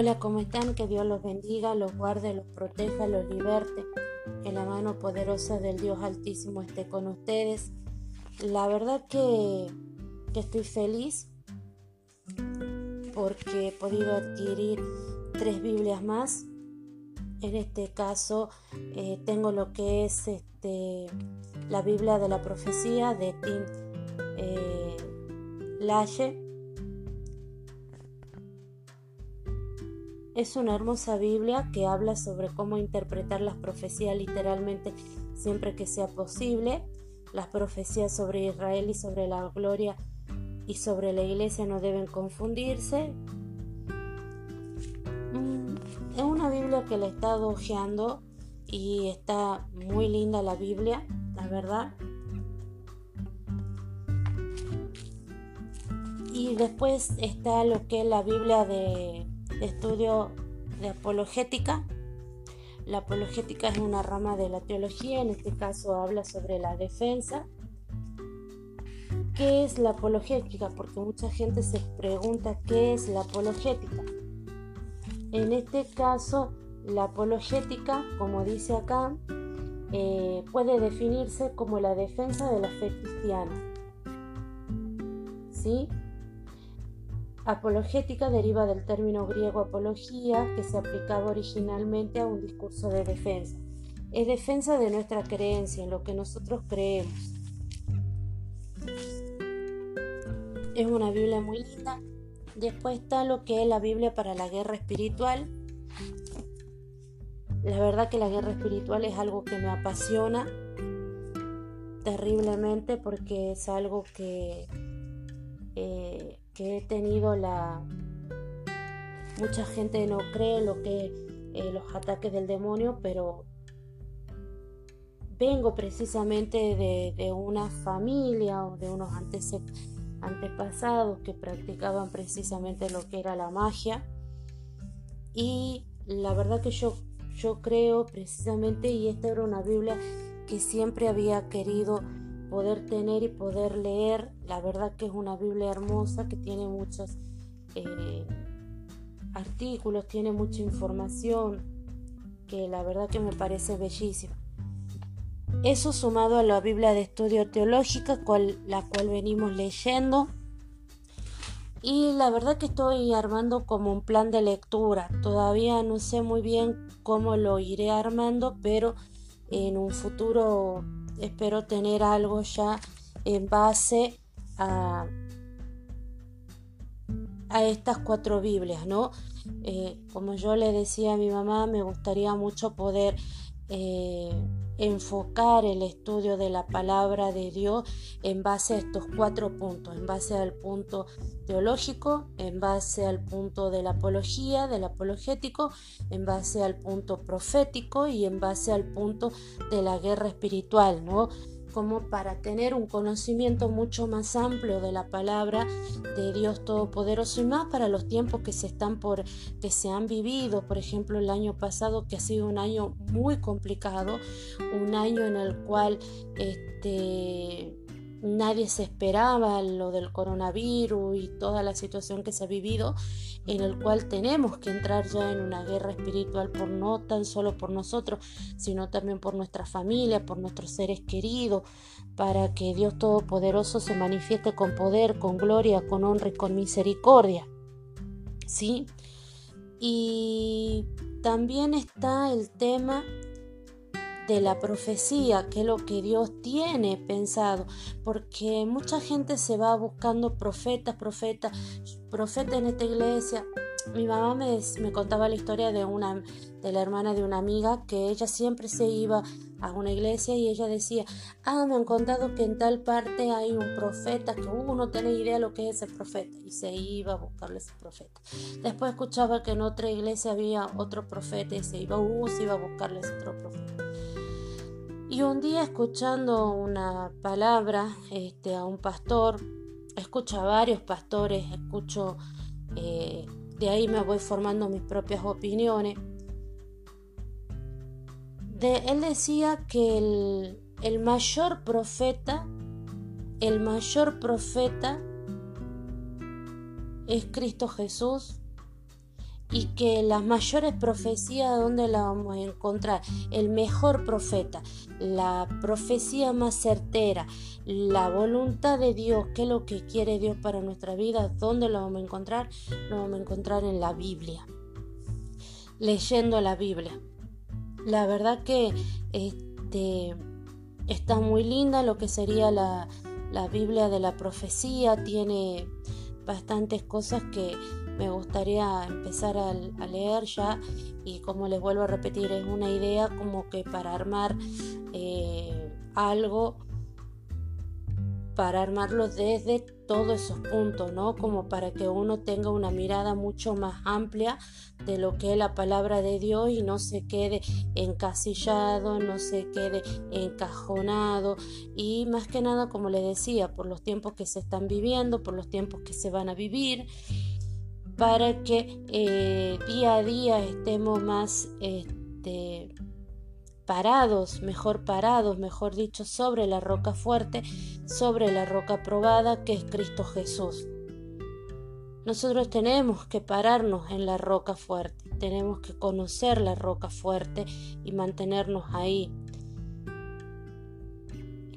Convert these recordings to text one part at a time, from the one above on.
Hola, ¿cómo están? Que Dios los bendiga, los guarde, los proteja, los liberte. Que la mano poderosa del Dios Altísimo esté con ustedes. La verdad que, estoy feliz porque he podido adquirir tres Biblias más. En este caso eh, tengo lo que es este, la Biblia de la profecía de Tim eh, Lache Es una hermosa Biblia que habla sobre cómo interpretar las profecías literalmente siempre que sea posible. Las profecías sobre Israel y sobre la gloria y sobre la iglesia no deben confundirse. Mm, es una Biblia que la he estado hojeando y está muy linda la Biblia, la verdad. Y después está lo que es la Biblia de estudio de apologética. La apologética es una rama de la teología, en este caso habla sobre la defensa. ¿Qué es la apologética? Porque mucha gente se pregunta qué es la apologética. En este caso, la apologética, como dice acá, eh, puede definirse como la defensa de la fe cristiana. ¿Sí? Apologética deriva del término griego apología, que se aplicaba originalmente a un discurso de defensa. Es defensa de nuestra creencia, en lo que nosotros creemos. Es una Biblia muy linda. Después está lo que es la Biblia para la guerra espiritual. La verdad que la guerra espiritual es algo que me apasiona terriblemente porque es algo que eh, que he tenido la... Mucha gente no cree lo que eh, los ataques del demonio, pero vengo precisamente de, una familia o de unos antepasados que practicaban precisamente lo que era la magia. Y la verdad que yo, yo creo precisamente, y esta era una Biblia que siempre había querido poder tener y poder leer. La verdad que es una Biblia hermosa que tiene muchos eh, artículos, tiene mucha información, que la verdad que me parece bellísima. Eso sumado a la Biblia de Estudio Teológica, la cual venimos leyendo. Y la verdad que estoy armando como un plan de lectura. Todavía no sé muy bien cómo lo iré armando, pero en un futuro espero tener algo ya en base a, a estas cuatro Biblias, ¿no? Eh, como yo le decía a mi mamá, me gustaría mucho poder eh, enfocar el estudio de la palabra de Dios en base a estos cuatro puntos, en base al punto teológico, en base al punto de la apología, del apologético, en base al punto profético y en base al punto de la guerra espiritual, ¿no? Como para tener un conocimiento mucho más amplio de la palabra de Dios Todopoderoso y más para los tiempos que se están por que se han vivido, por ejemplo, el año pasado que ha sido un año muy complicado, un año en el cual este nadie se esperaba lo del coronavirus y toda la situación que se ha vivido, en el cual tenemos que entrar ya en una guerra espiritual por no tan solo por nosotros, sino también por nuestra familia, por nuestros seres queridos, para que Dios Todopoderoso se manifieste con poder, con gloria, con honra y con misericordia. ¿Sí? Y también está el tema de la profecía, que es lo que Dios tiene pensado, porque mucha gente se va buscando profetas, profetas, profetas en esta iglesia. Mi mamá me, me, contaba la historia de una de la hermana de una amiga que ella siempre se iba a una iglesia y ella decía, ah, me han contado que en tal parte hay un profeta, que uno no tiene idea lo que es ese profeta, y se iba a buscarle ese profeta. Después escuchaba que en otra iglesia había otro profeta y se iba, uh, se iba a buscarle ese otro profeta. Y un día escuchando una palabra este, a un pastor, escucho a varios pastores, escucho, eh, de ahí me voy formando mis propias opiniones. De, él decía que el, el mayor profeta, el mayor profeta es Cristo Jesús y que las mayores profecías, ¿dónde la vamos a encontrar? El mejor profeta, la profecía más certera, la voluntad de Dios, qué es lo que quiere Dios para nuestra vida, ¿dónde lo vamos a encontrar? Lo vamos a encontrar en la Biblia, leyendo la Biblia. La verdad que este, está muy linda lo que sería la, la Biblia de la profecía, tiene bastantes cosas que me gustaría empezar a, leer ya y como les vuelvo a repetir es una idea como que para armar eh, algo para armarlo desde todos esos puntos, ¿no? Como para que uno tenga una mirada mucho más amplia de lo que es la palabra de Dios y no se quede encasillado, no se quede encajonado y más que nada, como le decía, por los tiempos que se están viviendo, por los tiempos que se van a vivir para que eh, día a día estemos más este, parados, mejor parados, mejor dicho, sobre la roca fuerte, sobre la roca probada que es Cristo Jesús. Nosotros tenemos que pararnos en la roca fuerte, tenemos que conocer la roca fuerte y mantenernos ahí.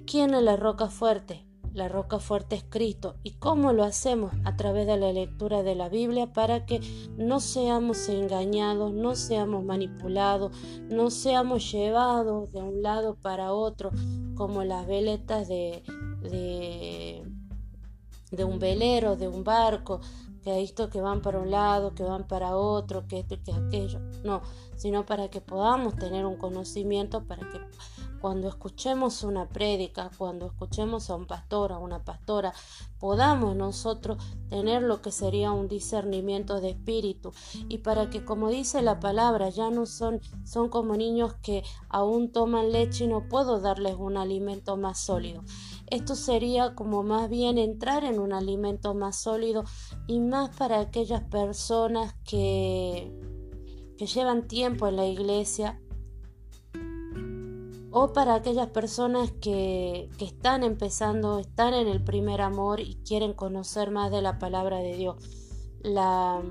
¿Quién es la roca fuerte? La roca fuerte es Cristo. ¿Y cómo lo hacemos? A través de la lectura de la Biblia para que no seamos engañados, no seamos manipulados, no seamos llevados de un lado para otro como las veletas de, de, un velero, de un barco, que visto que van para un lado, que van para otro, que esto y que aquello. No, sino para que podamos tener un conocimiento, para que cuando escuchemos una prédica, cuando escuchemos a un pastor, a una pastora, podamos nosotros tener lo que sería un discernimiento de espíritu y para que como dice la palabra ya no son son como niños que aún toman leche y no puedo darles un alimento más sólido. Esto sería como más bien entrar en un alimento más sólido y más para aquellas personas que que llevan tiempo en la iglesia o para aquellas personas que, están empezando, están en el primer amor y quieren conocer más de la palabra de Dios. La,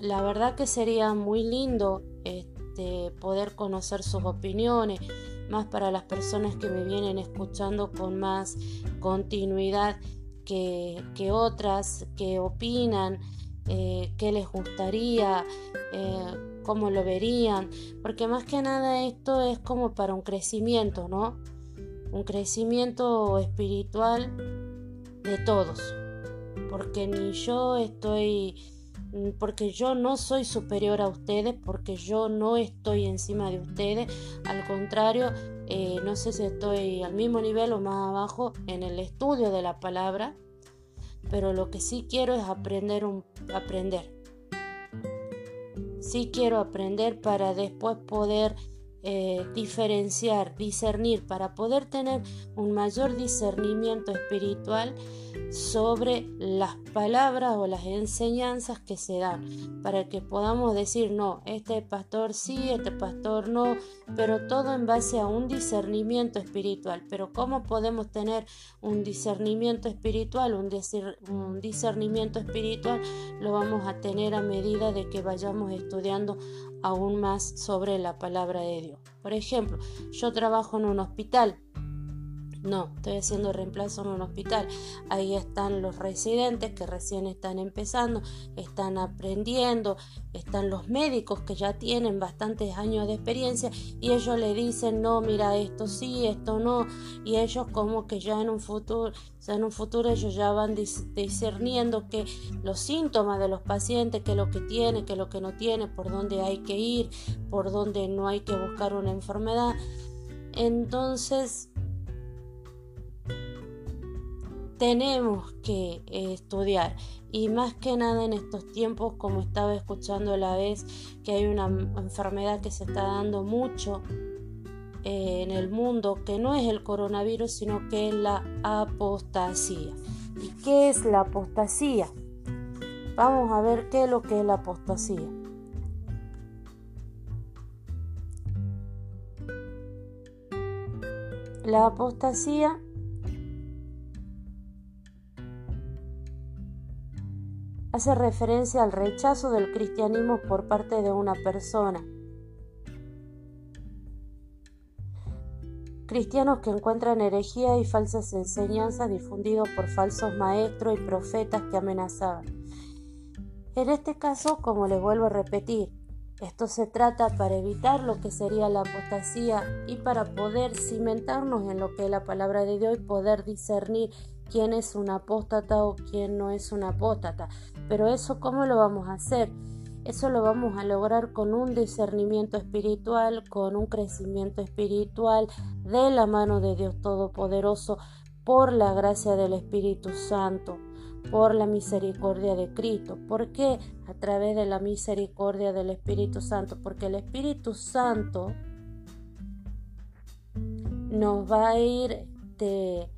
la verdad que sería muy lindo este, poder conocer sus opiniones, más para las personas que me vienen escuchando con más continuidad que, que otras, que opinan, eh, qué les gustaría. Eh, cómo lo verían, porque más que nada esto es como para un crecimiento, ¿no? Un crecimiento espiritual de todos, porque ni yo estoy, porque yo no soy superior a ustedes, porque yo no estoy encima de ustedes, al contrario, eh, no sé si estoy al mismo nivel o más abajo en el estudio de la palabra, pero lo que sí quiero es aprender, aprender sí quiero aprender para después poder eh, diferenciar, discernir, para poder tener un mayor discernimiento espiritual sobre las palabras o las enseñanzas que se dan, para que podamos decir, no, este pastor sí, este pastor no, pero todo en base a un discernimiento espiritual. Pero ¿cómo podemos tener un discernimiento espiritual? Un, un discernimiento espiritual lo vamos a tener a medida de que vayamos estudiando aún más sobre la palabra de Dios. Por ejemplo, yo trabajo en un hospital no, estoy haciendo reemplazo en un hospital. Ahí están los residentes que recién están empezando, están aprendiendo, están los médicos que ya tienen bastantes años de experiencia y ellos le dicen, no, mira, esto sí, esto no. Y ellos como que ya en un futuro, ya en un futuro ellos ya van discerniendo que los síntomas de los pacientes, que lo que tiene, que lo que no tiene, por dónde hay que ir, por dónde no hay que buscar una enfermedad. Entonces, tenemos que eh, estudiar. Y más que nada en estos tiempos como estaba escuchando la vez que hay una enfermedad que se está dando mucho eh, en el mundo que no es el coronavirus sino que es la apostasía. ¿y qué es la apostasía? vamos a ver qué es lo que es la apostasía. La apostasía hace referencia al rechazo del cristianismo por parte de una persona. Cristianos que encuentran herejía y falsas enseñanzas difundidos por falsos maestros y profetas que amenazaban. En este caso, como les vuelvo a repetir, esto se trata para evitar lo que sería la apostasía y para poder cimentarnos en lo que es la palabra de Dios y poder discernir quién es un apóstata o quién no es un apóstata. Pero eso, ¿cómo lo vamos a hacer? Eso lo vamos a lograr con un discernimiento espiritual, con un crecimiento espiritual de la mano de Dios Todopoderoso por la gracia del Espíritu Santo, por la misericordia de Cristo. ¿Por qué? A través de la misericordia del Espíritu Santo. Porque el Espíritu Santo nos va a ir de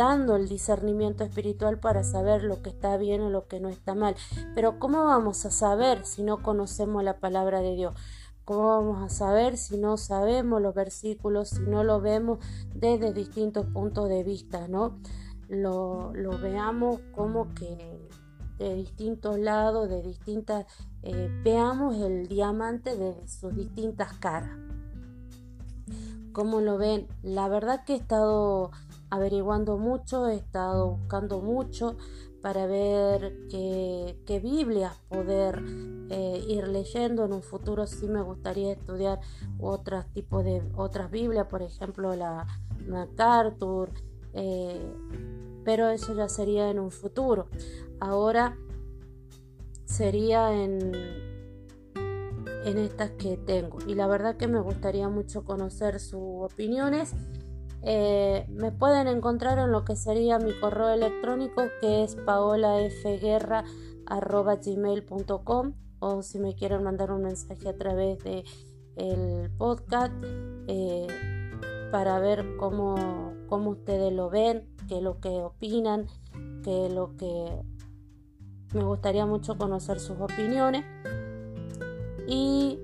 dando el discernimiento espiritual para saber lo que está bien o lo que no está mal. Pero ¿cómo vamos a saber si no conocemos la palabra de Dios? ¿Cómo vamos a saber si no sabemos los versículos, si no lo vemos desde distintos puntos de vista, ¿no? Lo, veamos como que de distintos lados, de distintas, eh, veamos el diamante de sus distintas caras. ¿Cómo lo ven? La verdad que he estado averiguando mucho, he estado buscando mucho para ver qué, qué Biblias poder eh, ir leyendo en un futuro. Sí me gustaría estudiar otros tipos de otras Biblias, por ejemplo la MacArthur, eh, pero eso ya sería en un futuro. Ahora sería en, en estas que tengo y la verdad que me gustaría mucho conocer sus opiniones eh, me pueden encontrar en lo que sería mi correo electrónico que es paolafguerra.gmail.com o si me quieren mandar un mensaje a través de el podcast eh, para ver cómo, cómo ustedes lo ven, qué es lo que opinan, qué lo que me gustaría mucho conocer sus opiniones. Y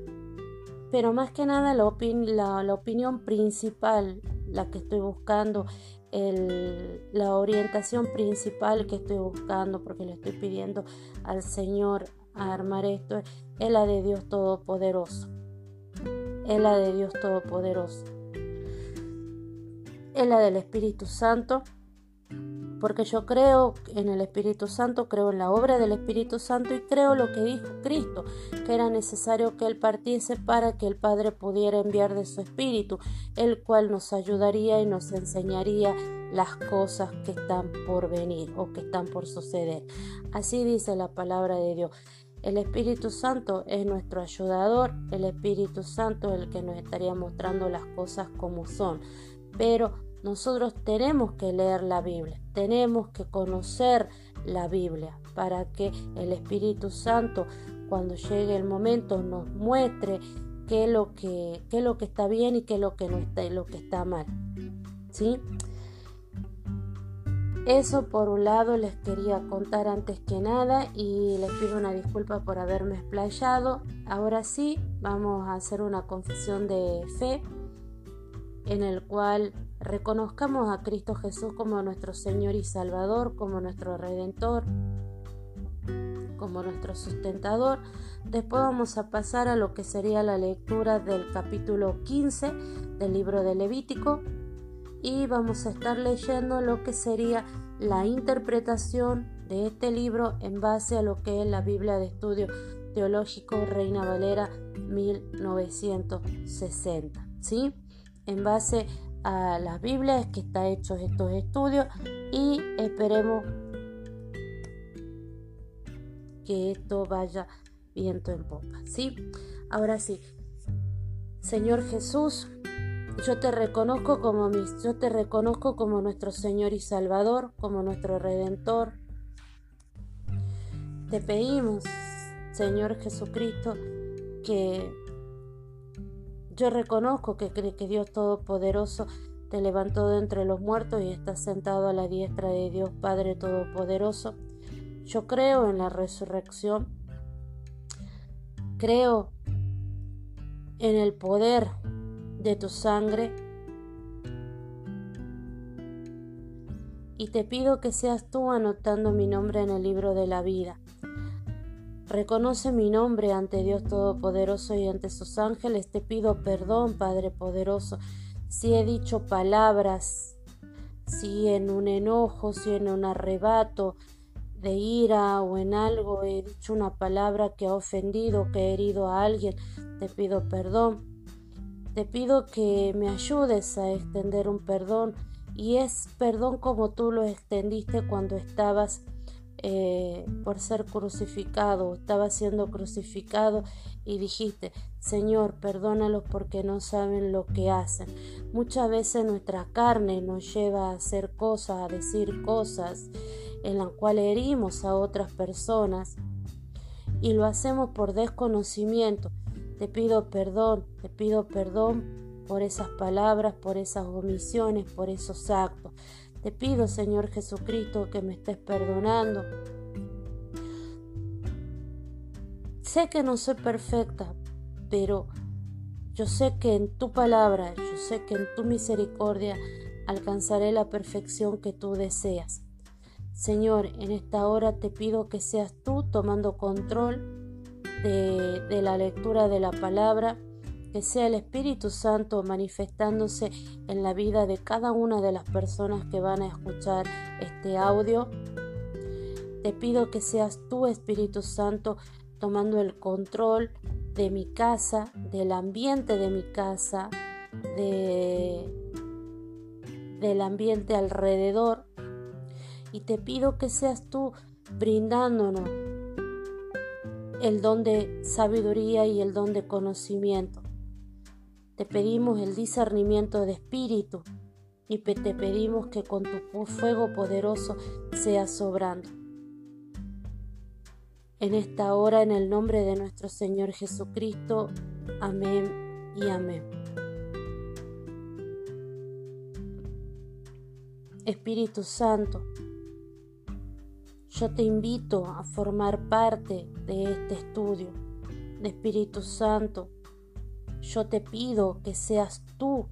pero más que nada la opinión principal la que estoy buscando, la orientación principal que estoy buscando, porque le estoy pidiendo al Señor a armar esto, es la de Dios Todopoderoso. Es la de Dios Todopoderoso. Es la del Espíritu Santo porque yo creo en el Espíritu Santo, creo en la obra del Espíritu Santo y creo lo que dijo Cristo, que era necesario que Él partiese para que el Padre pudiera enviar de su Espíritu, el cual nos ayudaría y nos enseñaría las cosas que están por venir o que están por suceder. Así dice la palabra de Dios. El Espíritu Santo es nuestro ayudador, el Espíritu Santo es el que nos estaría mostrando las cosas como son. Pero nosotros tenemos que leer la Biblia, tenemos que conocer la Biblia para que el Espíritu Santo cuando llegue el momento nos muestre qué es lo que, qué lo que está bien y qué es lo que no está y lo que está mal. ¿Sí? Eso por un lado les quería contar antes que nada y les pido una disculpa por haberme explayado. Ahora sí, vamos a hacer una confesión de fe en el cual reconozcamos a Cristo Jesús como nuestro Señor y Salvador, como nuestro Redentor, como nuestro sustentador. Después vamos a pasar a lo que sería la lectura del capítulo 15 del libro de Levítico y vamos a estar leyendo lo que sería la interpretación de este libro en base a lo que es la Biblia de Estudio Teológico Reina Valera 1960. ¿Sí? En base a las Biblias que está hechos estos estudios y esperemos que esto vaya viento en popa, ¿sí? Ahora sí. Señor Jesús, yo te reconozco como mi, yo te reconozco como nuestro Señor y Salvador, como nuestro redentor. Te pedimos, Señor Jesucristo, que yo reconozco que, que Dios Todopoderoso te levantó de entre los muertos y estás sentado a la diestra de Dios Padre Todopoderoso. Yo creo en la resurrección. Creo en el poder de tu sangre. Y te pido que seas tú anotando mi nombre en el libro de la vida. Reconoce mi nombre ante Dios Todopoderoso y ante sus ángeles. Te pido perdón, Padre Poderoso, si he dicho palabras, si en un enojo, si en un arrebato de ira o en algo he dicho una palabra que ha ofendido, que he herido a alguien. Te pido perdón. Te pido que me ayudes a extender un perdón y es perdón como tú lo extendiste cuando estabas eh, por ser crucificado, estaba siendo crucificado y dijiste, Señor, perdónalos porque no saben lo que hacen. Muchas veces nuestra carne nos lleva a hacer cosas, a decir cosas en las cuales herimos a otras personas y lo hacemos por desconocimiento. Te pido perdón, te pido perdón por esas palabras, por esas omisiones, por esos actos. Te pido, Señor Jesucristo, que me estés perdonando. Sé que no soy perfecta, pero yo sé que en tu palabra, yo sé que en tu misericordia alcanzaré la perfección que tú deseas. Señor, en esta hora te pido que seas tú tomando control de, la lectura de la palabra, que sea el Espíritu Santo manifestándose en la vida de cada una de las personas que van a escuchar este audio. Te pido que seas tú, Espíritu Santo, tomando el control de mi casa, del ambiente de mi casa, de, del ambiente alrededor. Y te pido que seas tú brindándonos el don de sabiduría y el don de conocimiento. Te pedimos el discernimiento de espíritu y te pedimos que con tu fuego poderoso seas sobrando. En esta hora, en el nombre de nuestro Señor Jesucristo, amén y amén. Espíritu Santo, yo te invito a formar parte de este estudio de Espíritu Santo. Yo te pido que seas tú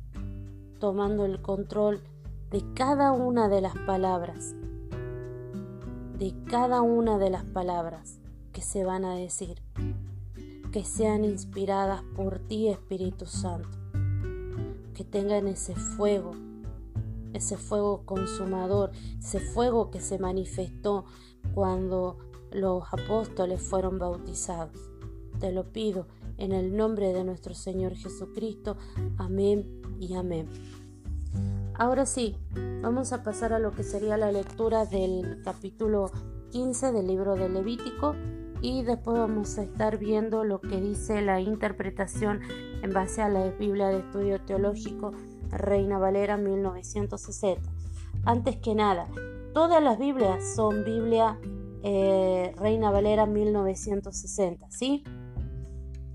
tomando el control de cada una de las palabras, de cada una de las palabras que se van a decir, que sean inspiradas por ti, Espíritu Santo, que tengan ese fuego, ese fuego consumador, ese fuego que se manifestó cuando los apóstoles fueron bautizados. Te lo pido en el nombre de nuestro Señor Jesucristo. Amén y amén. Ahora sí, vamos a pasar a lo que sería la lectura del capítulo 15 del libro de Levítico y después vamos a estar viendo lo que dice la interpretación en base a la Biblia de Estudio Teológico Reina Valera 1960. Antes que nada, Todas las Biblias son Biblia eh, Reina Valera 1960, ¿sí?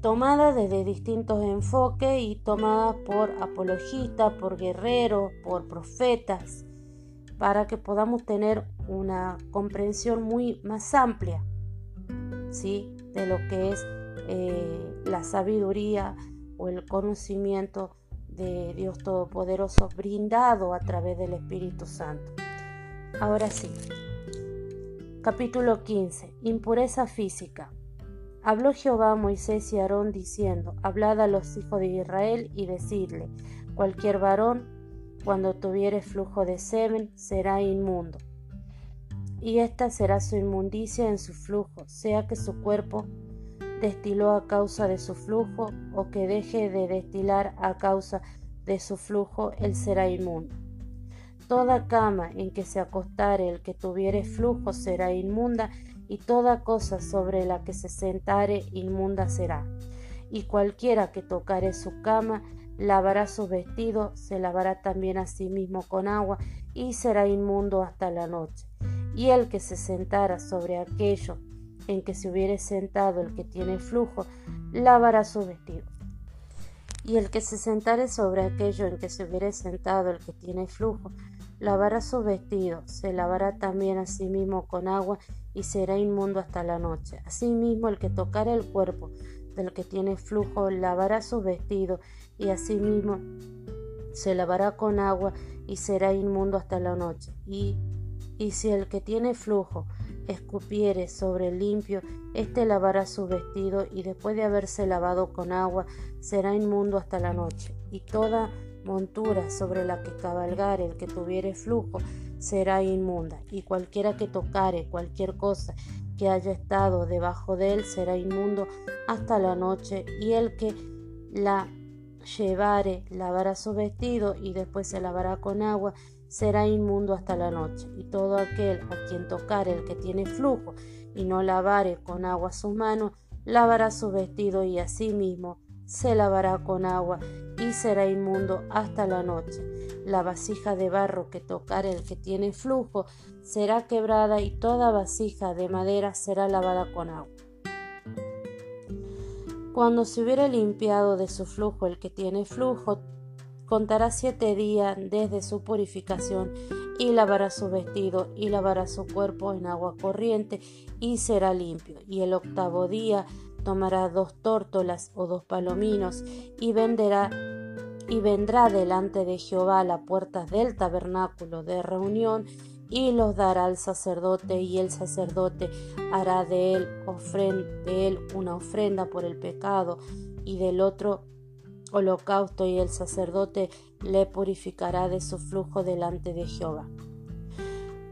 Tomadas desde distintos enfoques y tomadas por apologistas, por guerreros, por profetas, para que podamos tener una comprensión muy más amplia, ¿sí? De lo que es eh, la sabiduría o el conocimiento de Dios Todopoderoso brindado a través del Espíritu Santo. Ahora sí. Capítulo 15. Impureza física. Habló Jehová a Moisés y Aarón diciendo, Hablad a los hijos de Israel y decidle, cualquier varón, cuando tuviere flujo de semen, será inmundo. Y esta será su inmundicia en su flujo, sea que su cuerpo destiló a causa de su flujo o que deje de destilar a causa de su flujo, él será inmundo. Toda cama en que se acostare el que tuviere flujo será inmunda, y toda cosa sobre la que se sentare inmunda será. Y cualquiera que tocare su cama, lavará su vestido, se lavará también a sí mismo con agua, y será inmundo hasta la noche. Y el que se sentara sobre aquello en que se hubiere sentado el que tiene flujo, lavará su vestido. Y el que se sentare sobre aquello en que se hubiere sentado el que tiene flujo, lavará su vestido, se lavará también a sí mismo con agua y será inmundo hasta la noche. Asimismo, el que tocare el cuerpo del que tiene flujo, lavará su vestido y asimismo se lavará con agua y será inmundo hasta la noche. Y, y si el que tiene flujo escupiere sobre el limpio, éste lavará su vestido y después de haberse lavado con agua será inmundo hasta la noche. Y toda montura sobre la que cabalgare el que tuviere flujo será inmunda, y cualquiera que tocare cualquier cosa que haya estado debajo de él será inmundo hasta la noche, y el que la llevare lavará su vestido y después se lavará con agua, será inmundo hasta la noche. Y todo aquel a quien tocare el que tiene flujo y no lavare con agua sus manos, lavará su vestido y asimismo se lavará con agua y será inmundo hasta la noche. La vasija de barro que tocare el que tiene flujo será quebrada y toda vasija de madera será lavada con agua. Cuando se hubiera limpiado de su flujo el que tiene flujo, contará siete días desde su purificación y lavará su vestido y lavará su cuerpo en agua corriente y será limpio. Y el octavo día tomará dos tórtolas o dos palominos y venderá y vendrá delante de Jehová a la puerta del tabernáculo de reunión y los dará al sacerdote y el sacerdote hará de él una ofrenda por el pecado y del otro holocausto y el sacerdote le purificará de su flujo delante de Jehová.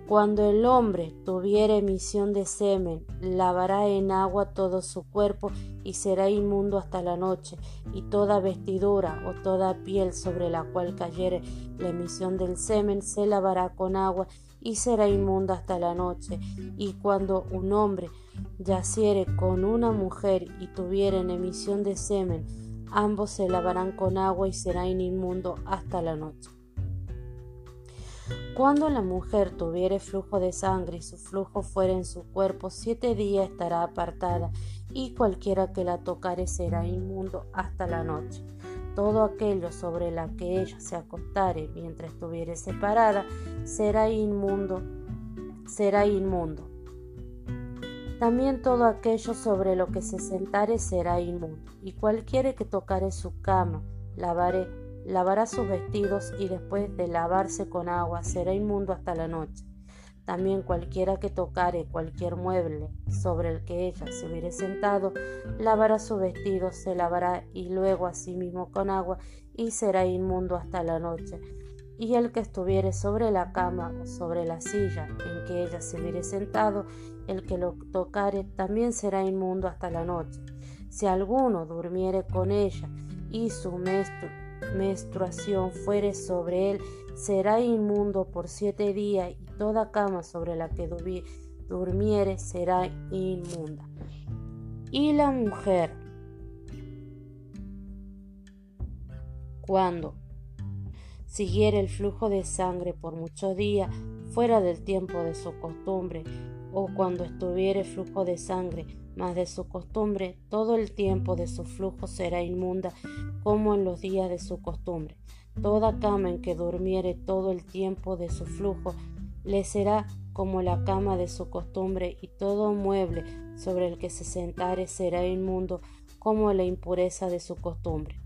Cuando el hombre tuviere emisión de semen, lavará en agua todo su cuerpo y será inmundo hasta la noche, y toda vestidura o toda piel sobre la cual cayere la emisión del semen se lavará con agua y será inmunda hasta la noche. Y cuando un hombre yaciere con una mujer y tuviere emisión de semen, ambos se lavarán con agua y serán inmundo hasta la noche. Cuando la mujer tuviere flujo de sangre y su flujo fuera en su cuerpo, siete días estará apartada, y cualquiera que la tocare será inmundo hasta la noche. Todo aquello sobre la que ella se acostare mientras estuviere separada será inmundo, será inmundo. También todo aquello sobre lo que se sentare será inmundo, y cualquiera que tocare su cama, lavaré lavará sus vestidos y después de lavarse con agua será inmundo hasta la noche. También cualquiera que tocare cualquier mueble sobre el que ella se hubiere sentado, lavará su vestido, se lavará y luego a sí mismo con agua y será inmundo hasta la noche. Y el que estuviere sobre la cama o sobre la silla en que ella se hubiere sentado, el que lo tocare también será inmundo hasta la noche. Si alguno durmiere con ella y su menstruación fuere sobre él, será inmundo por siete días, y toda cama sobre la que durmiere será inmunda. Y la mujer, cuando siguiere el flujo de sangre por muchos días, fuera del tiempo de su costumbre, o cuando estuviere flujo de sangre más de su costumbre, todo el tiempo de su flujo será inmunda como en los días de su costumbre. Toda cama en que durmiere todo el tiempo de su flujo le será como la cama de su costumbre, y todo mueble sobre el que se sentare será inmundo como la impureza de su costumbre.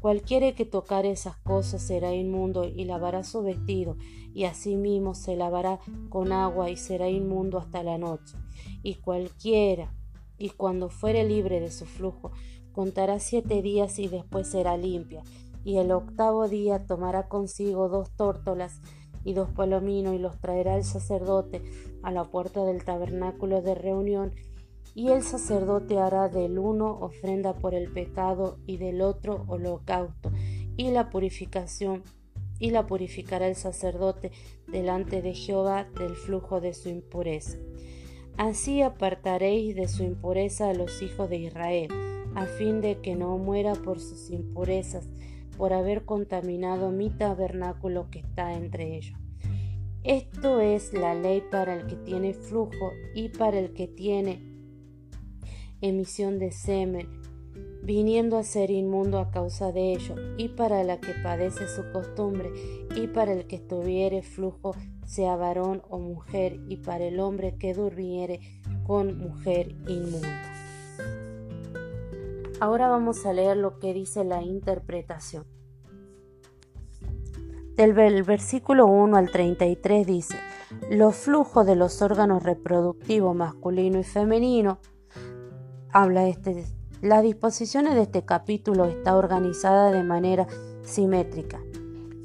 Cualquiera que tocare esas cosas será inmundo y lavará su vestido, y asimismo se lavará con agua y será inmundo hasta la noche. Y cualquiera y cuando fuere libre de su flujo, contará siete días y después será limpia. Y el octavo día tomará consigo dos tórtolas y dos palominos y los traerá el sacerdote a la puerta del tabernáculo de reunión. Y el sacerdote hará del uno ofrenda por el pecado y del otro holocausto y la purificación y la purificará el sacerdote delante de Jehová del flujo de su impureza. Así apartaréis de su impureza a los hijos de Israel, a fin de que no muera por sus impurezas, por haber contaminado mi tabernáculo que está entre ellos. Esto es la ley para el que tiene flujo y para el que tiene emisión de semen, viniendo a ser inmundo a causa de ello, y para la que padece su costumbre, y para el que tuviere flujo sea varón o mujer, y para el hombre que durmiere con mujer inmunda. Ahora vamos a leer lo que dice la interpretación. Del versículo 1 al 33 dice, los flujos de los órganos reproductivos masculino y femenino, habla este, las disposiciones de este capítulo está organizada de manera simétrica.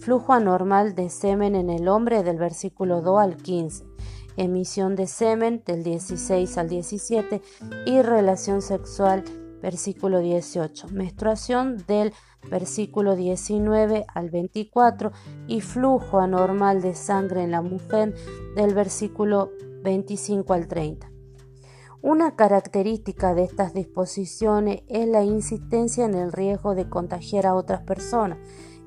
Flujo anormal de semen en el hombre del versículo 2 al 15 emisión de semen del 16 al 17 y relación sexual versículo 18, menstruación del versículo 19 al 24 y flujo anormal de sangre en la mujer del versículo 25 al 30. Una característica de estas disposiciones es la insistencia en el riesgo de contagiar a otras personas.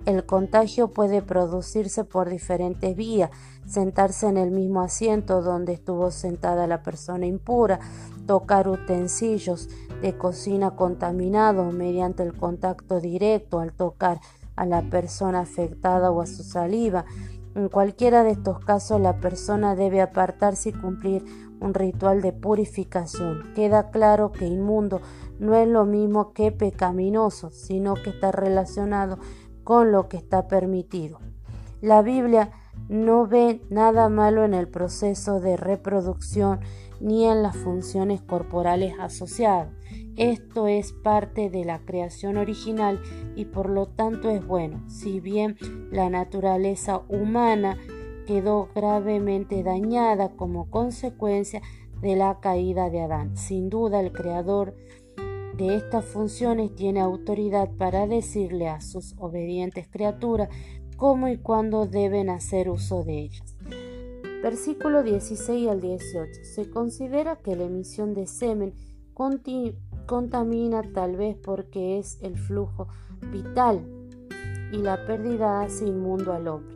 El contagio puede producirse por diferentes vías, sentarse en el mismo asiento donde estuvo sentada la persona impura, tocar utensilios de cocina contaminados mediante el contacto directo al tocar a la persona afectada o a su saliva. En cualquiera de estos casos la persona debe apartarse y cumplir un ritual de purificación. Queda claro que inmundo no es lo mismo que pecaminoso, sino que está relacionado lo que está permitido. La Biblia no ve nada malo en el proceso de reproducción ni en las funciones corporales asociadas. Esto es parte de la creación original y por lo tanto es bueno, si bien la naturaleza humana quedó gravemente dañada como consecuencia de la caída de Adán. Sin duda el creador de estas funciones tiene autoridad para decirle a sus obedientes criaturas cómo y cuándo deben hacer uso de ellas. Versículo 16 al 18. Se considera que la emisión de semen contamina tal vez porque es el flujo vital y la pérdida hace inmundo al hombre.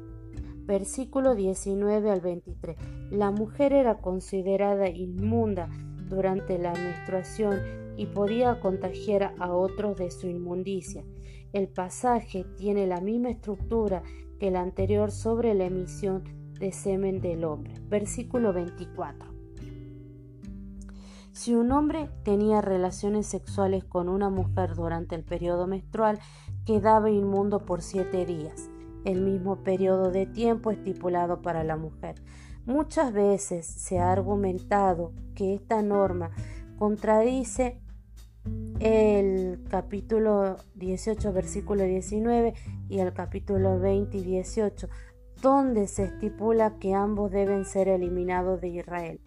Versículo 19 al 23. La mujer era considerada inmunda durante la menstruación y podía contagiar a otros de su inmundicia. El pasaje tiene la misma estructura que el anterior sobre la emisión de semen del hombre. Versículo 24. Si un hombre tenía relaciones sexuales con una mujer durante el periodo menstrual, quedaba inmundo por siete días, el mismo periodo de tiempo estipulado para la mujer. Muchas veces se ha argumentado que esta norma contradice el capítulo 18, versículo 19 y el capítulo 20 y 18, donde se estipula que ambos deben ser eliminados de Israel.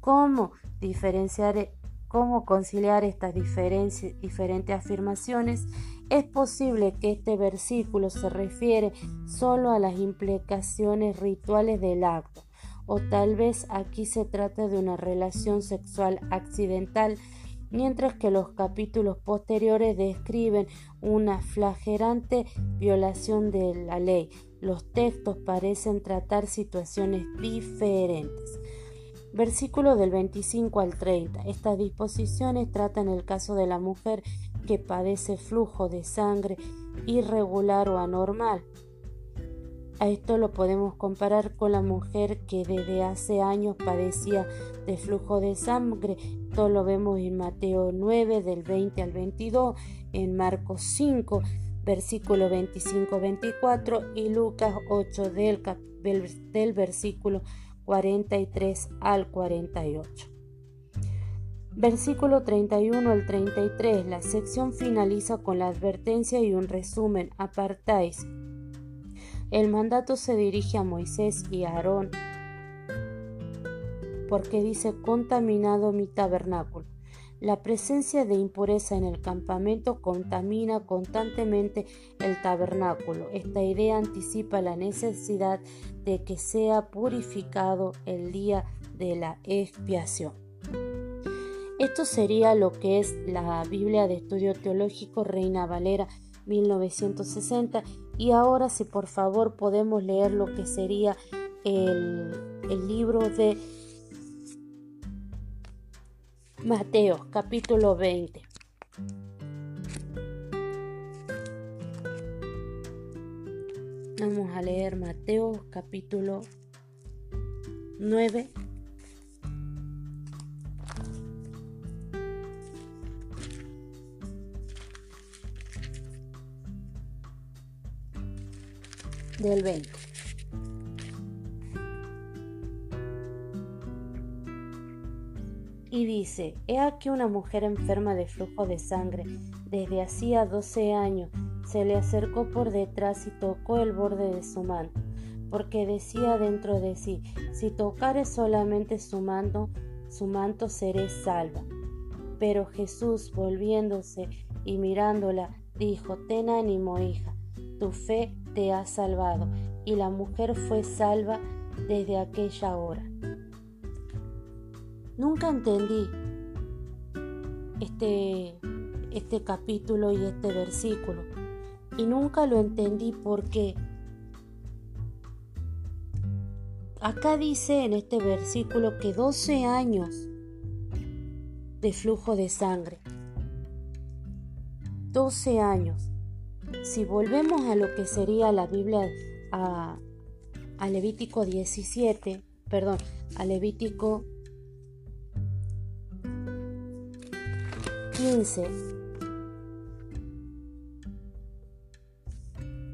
¿Cómo diferenciar, cómo conciliar estas diferentes afirmaciones? Es posible que este versículo se refiere solo a las implicaciones rituales del acto, o tal vez aquí se trata de una relación sexual accidental mientras que los capítulos posteriores describen una flagelante violación de la ley. Los textos parecen tratar situaciones diferentes. Versículo del 25 al 30. Estas disposiciones tratan el caso de la mujer que padece flujo de sangre irregular o anormal. A esto lo podemos comparar con la mujer que desde hace años padecía de flujo de sangre. Esto lo vemos en Mateo 9 del 20 al 22, en Marcos 5 versículo 25-24 y Lucas 8 del, del versículo 43 al 48. Versículo 31 al 33. La sección finaliza con la advertencia y un resumen. Apartáis el mandato se dirige a Moisés y a Aarón porque dice contaminado mi tabernáculo. La presencia de impureza en el campamento contamina constantemente el tabernáculo. Esta idea anticipa la necesidad de que sea purificado el día de la expiación. Esto sería lo que es la Biblia de Estudio Teológico Reina Valera 1960 y ahora si por favor podemos leer lo que sería el, el libro de Mateo capítulo 20. Vamos a leer Mateo capítulo 9 del 20. Y dice, he aquí una mujer enferma de flujo de sangre, desde hacía 12 años, se le acercó por detrás y tocó el borde de su manto, porque decía dentro de sí, si tocare solamente su manto, su manto seré salva. Pero Jesús, volviéndose y mirándola, dijo, Ten ánimo, hija, tu fe te ha salvado. Y la mujer fue salva desde aquella hora. Nunca entendí este, este capítulo y este versículo. Y nunca lo entendí porque acá dice en este versículo que 12 años de flujo de sangre. 12 años. Si volvemos a lo que sería la Biblia, a, a Levítico 17, perdón, a Levítico 15,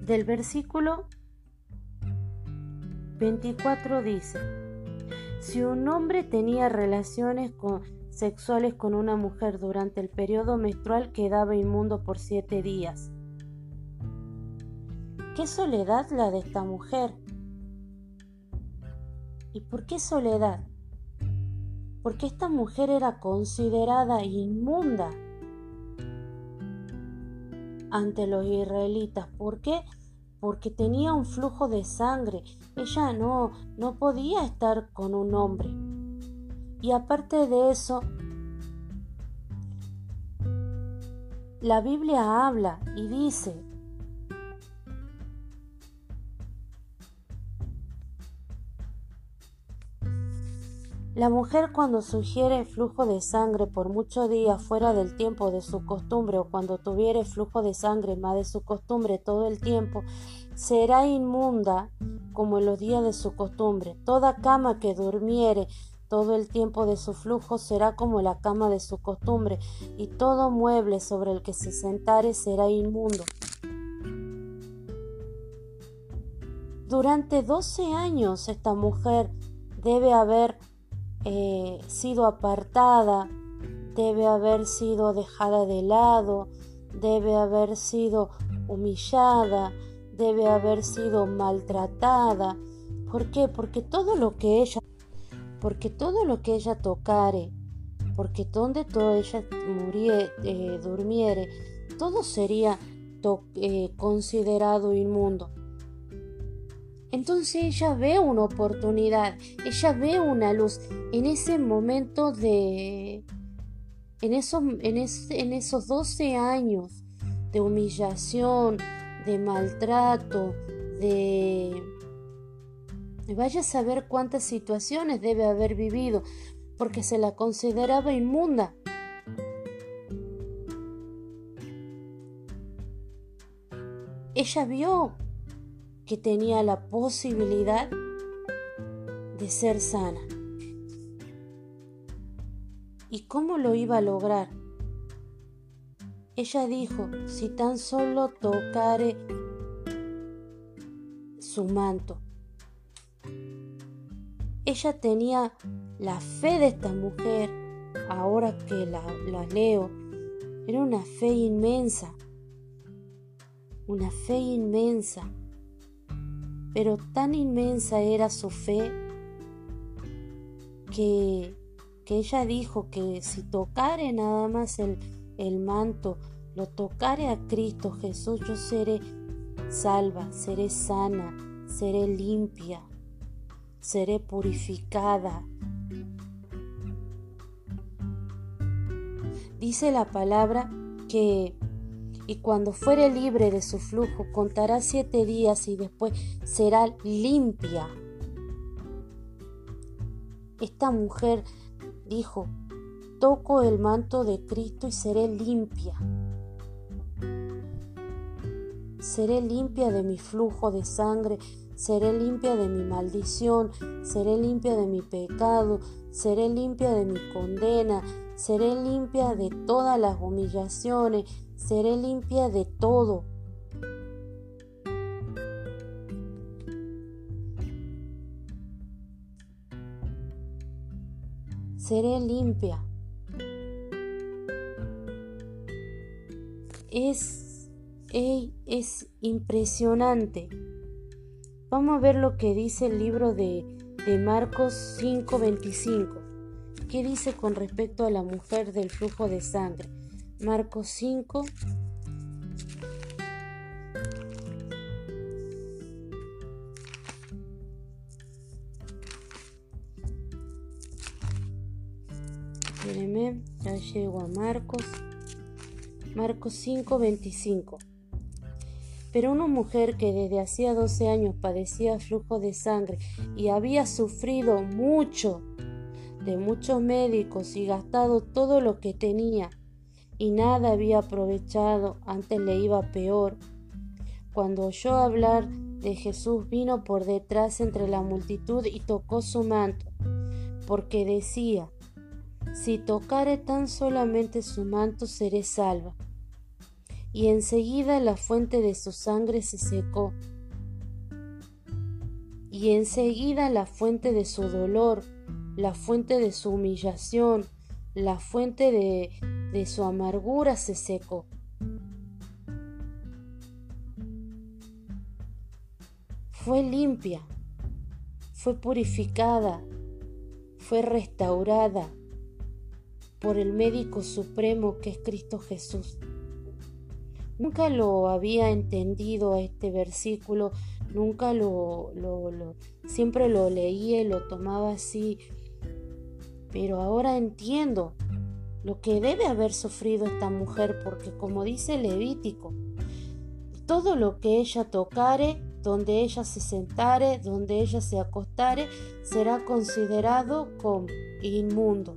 del versículo 24 dice, si un hombre tenía relaciones con sexuales con una mujer durante el periodo menstrual quedaba inmundo por siete días. ¿Qué soledad la de esta mujer? ¿Y por qué soledad? Porque esta mujer era considerada inmunda ante los israelitas. ¿Por qué? Porque tenía un flujo de sangre. Ella no, no podía estar con un hombre. Y aparte de eso, la Biblia habla y dice, La mujer cuando sugiere flujo de sangre por muchos días fuera del tiempo de su costumbre o cuando tuviere flujo de sangre más de su costumbre todo el tiempo, será inmunda como en los días de su costumbre. Toda cama que durmiere todo el tiempo de su flujo será como la cama de su costumbre, y todo mueble sobre el que se sentare será inmundo. Durante doce años esta mujer debe haber eh, sido apartada, debe haber sido dejada de lado, debe haber sido humillada, debe haber sido maltratada. ¿Por qué? Porque todo lo que ella porque todo lo que ella tocare, porque donde toda ella eh, durmiere, todo sería eh, considerado inmundo. Entonces ella ve una oportunidad, ella ve una luz en ese momento de... En esos, en, en esos 12 años de humillación, de maltrato, de Vaya a saber cuántas situaciones debe haber vivido, porque se la consideraba inmunda. Ella vio que tenía la posibilidad de ser sana. ¿Y cómo lo iba a lograr? Ella dijo, si tan solo tocare su manto. Ella tenía la fe de esta mujer, ahora que la, leo, era una fe inmensa, una fe inmensa, pero tan inmensa era su fe que, que ella dijo que si tocare nada más el, el manto, lo tocare a Cristo Jesús, yo seré salva, seré sana, seré limpia seré purificada. Dice la palabra que y cuando fuere libre de su flujo contará siete días y después será limpia. Esta mujer dijo, toco el manto de Cristo y seré limpia. Seré limpia de mi flujo de sangre, seré limpia de mi maldición, seré limpia de mi pecado, seré limpia de mi condena, seré limpia de todas las humillaciones, seré limpia de todo. Seré limpia. Es, ey, es impresionante. Vamos a ver lo que dice el libro de, de Marcos 5:25. ¿Qué dice con respecto a la mujer del flujo de sangre? Marcos 5. Espérenme, ya llego a Marcos. Marcos 5, 25. Pero una mujer que desde hacía 12 años padecía flujo de sangre y había sufrido mucho de muchos médicos y gastado todo lo que tenía y nada había aprovechado, antes le iba peor. Cuando oyó hablar de Jesús vino por detrás entre la multitud y tocó su manto, porque decía, si tocare tan solamente su manto seré salva. Y enseguida la fuente de su sangre se secó, y enseguida la fuente de su dolor, la fuente de su humillación, la fuente de, de su amargura se secó. Fue limpia, fue purificada, fue restaurada por el médico supremo que es Cristo Jesús. Nunca lo había entendido este versículo, nunca lo, siempre lo leía y lo tomaba así, pero ahora entiendo lo que debe haber sufrido esta mujer, porque como dice Levítico, todo lo que ella tocare, donde ella se sentare, donde ella se acostare, será considerado como inmundo.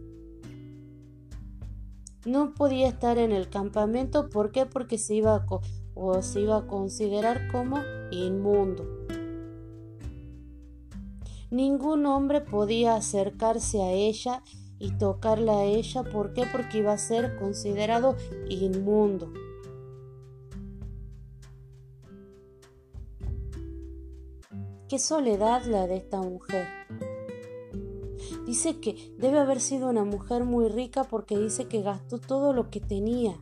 No podía estar en el campamento, ¿por qué? Porque se iba o se iba a considerar como inmundo. Ningún hombre podía acercarse a ella y tocarla a ella. ¿Por qué? Porque iba a ser considerado inmundo. Qué soledad la de esta mujer. Dice que debe haber sido una mujer muy rica porque dice que gastó todo lo que tenía.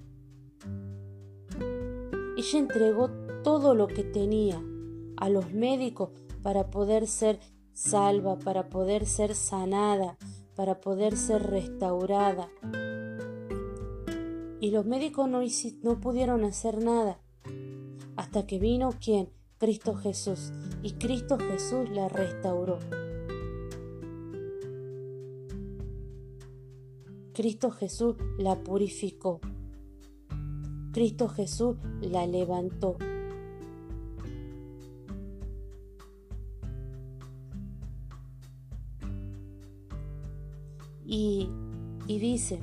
Ella entregó todo lo que tenía a los médicos para poder ser salva, para poder ser sanada, para poder ser restaurada. Y los médicos no, no pudieron hacer nada hasta que vino quien? Cristo Jesús. Y Cristo Jesús la restauró. Cristo Jesús la purificó. Cristo Jesús la levantó. Y, dice,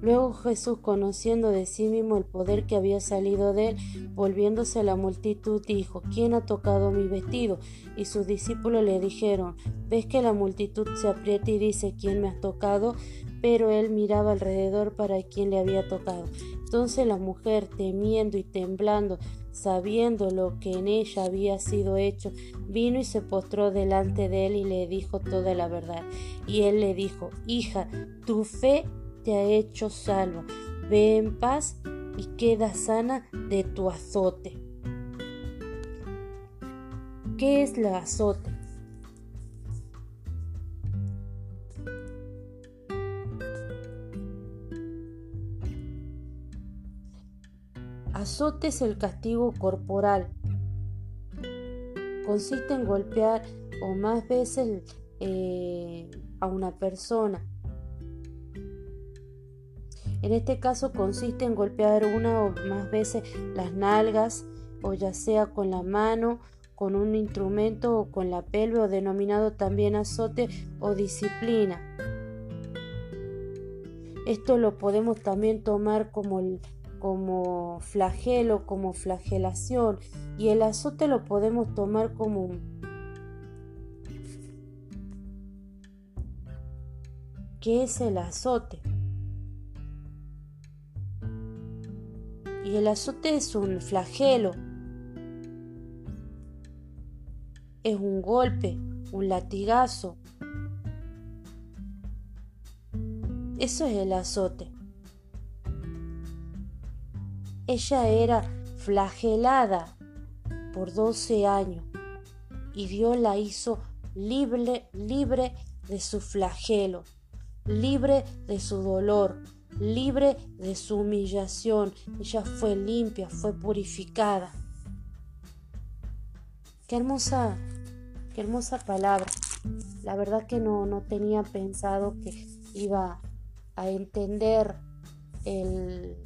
Luego Jesús, conociendo de sí mismo el poder que había salido de él, volviéndose a la multitud, dijo, ¿quién ha tocado mi vestido? Y sus discípulos le dijeron, ¿ves que la multitud se aprieta y dice, ¿quién me ha tocado? Pero él miraba alrededor para quien le había tocado. Entonces la mujer, temiendo y temblando, sabiendo lo que en ella había sido hecho, vino y se postró delante de él y le dijo toda la verdad. Y él le dijo, Hija, tu fe te ha hecho salva, ve en paz y queda sana de tu azote. ¿Qué es la azote? Azote es el castigo corporal. Consiste en golpear o más veces eh, a una persona. En este caso consiste en golpear una o más veces las nalgas o ya sea con la mano, con un instrumento o con la pelve o denominado también azote o disciplina. Esto lo podemos también tomar como el como flagelo, como flagelación, y el azote lo podemos tomar como ¿Qué es el azote? Y el azote es un flagelo, es un golpe, un latigazo. Eso es el azote. Ella era flagelada por 12 años y Dios la hizo libre, libre de su flagelo, libre de su dolor, libre de su humillación. Ella fue limpia, fue purificada. Qué hermosa, qué hermosa palabra. La verdad que no, no tenía pensado que iba a entender el,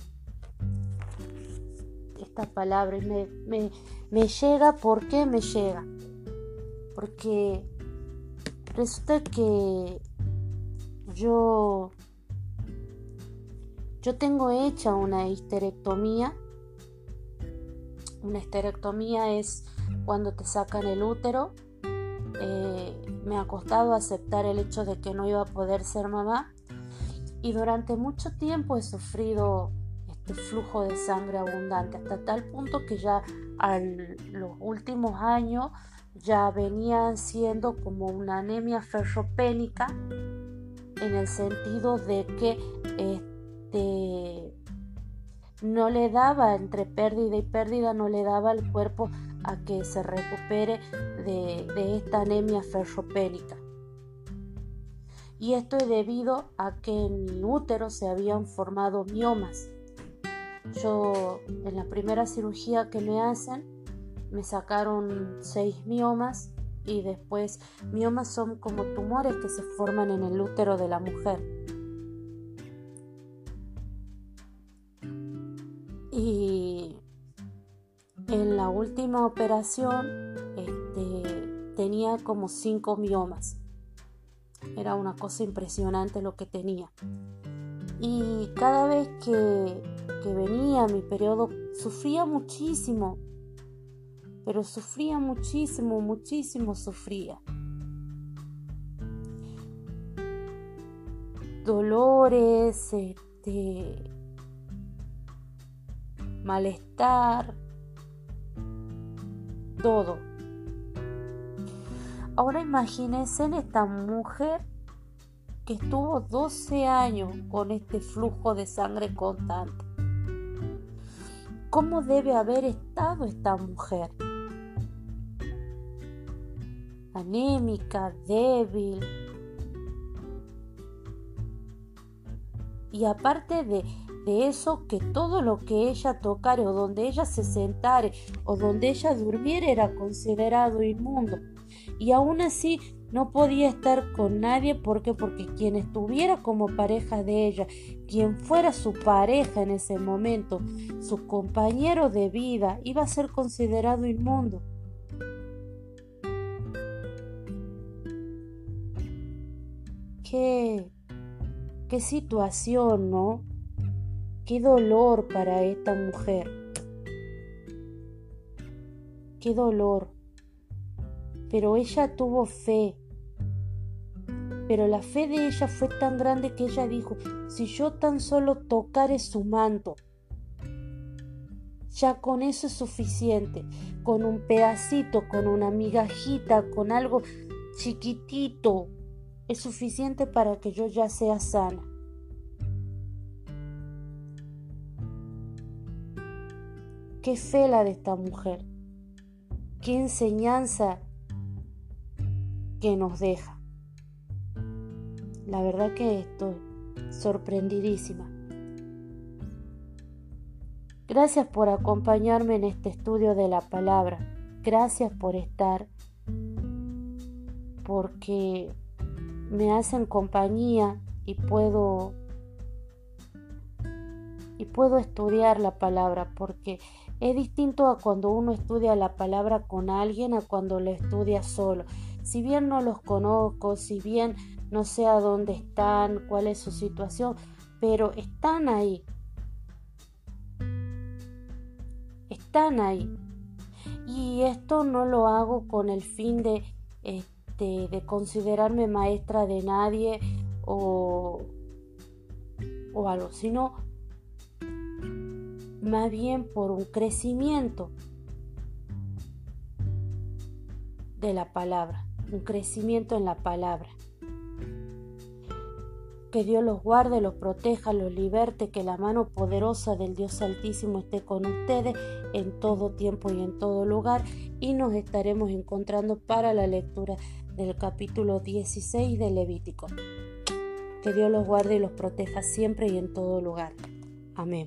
esta palabra me, me, me llega, ¿por qué me llega? Porque resulta que yo yo tengo hecha una histerectomía. Una histerectomía es cuando te sacan el útero. Eh, me ha costado aceptar el hecho de que no iba a poder ser mamá. Y durante mucho tiempo he sufrido este flujo de sangre abundante, hasta tal punto que ya a los últimos años ya venía siendo como una anemia ferropénica en el sentido de que este, no le daba entre pérdida y pérdida, no le daba al cuerpo a que se recupere de esta anemia ferropénica. Y esto es debido a que en mi útero se habían formado miomas. Yo en la primera cirugía que me hacen me sacaron seis miomas y después miomas son como tumores que se forman en el útero de la mujer. Y en la última operación este, tenía como cinco miomas. Era una cosa impresionante lo que tenía. Y cada vez que, que venía mi periodo sufría muchísimo pero sufría muchísimo, muchísimo sufría. Dolores, este, malestar, todo. Ahora imagínense en esta mujer que estuvo 12 años con este flujo de sangre constante. ¿Cómo debe haber estado esta mujer? anémica, débil. Y aparte de, eso, que todo lo que ella tocare o donde ella se sentare o donde ella durmiera era considerado inmundo. Y aún así no podía estar con nadie porque porque quien estuviera como pareja de ella, quien fuera su pareja en ese momento, su compañero de vida, iba a ser considerado inmundo. Qué, qué situación, ¿no? Qué dolor para esta mujer. Qué dolor. Pero ella tuvo fe. Pero la fe de ella fue tan grande que ella dijo, si yo tan solo tocare su manto, ya con eso es suficiente, con un pedacito, con una migajita, con algo chiquitito, es suficiente para que yo ya sea sana. Qué fe la de esta mujer. Qué enseñanza que nos deja. La verdad que estoy sorprendidísima. Gracias por acompañarme en este estudio de la palabra. Gracias por estar. Porque me hacen compañía y puedo y puedo estudiar la palabra porque es distinto a cuando uno estudia la palabra con alguien a cuando lo estudia solo. Si bien no los conozco, si bien no sé a dónde están, cuál es su situación, pero están ahí. Están ahí. Y esto no lo hago con el fin de de, considerarme maestra de nadie o, o algo, sino más bien por un crecimiento de la palabra. un crecimiento en la palabra. Que Dios los guarde, los proteja, los liberte, que la mano poderosa del Dios Altísimo esté con ustedes en todo tiempo y en todo lugar. Y nos estaremos encontrando para la lectura del capítulo 16 de Levítico. Que Dios los guarde y los proteja siempre y en todo lugar. Amén.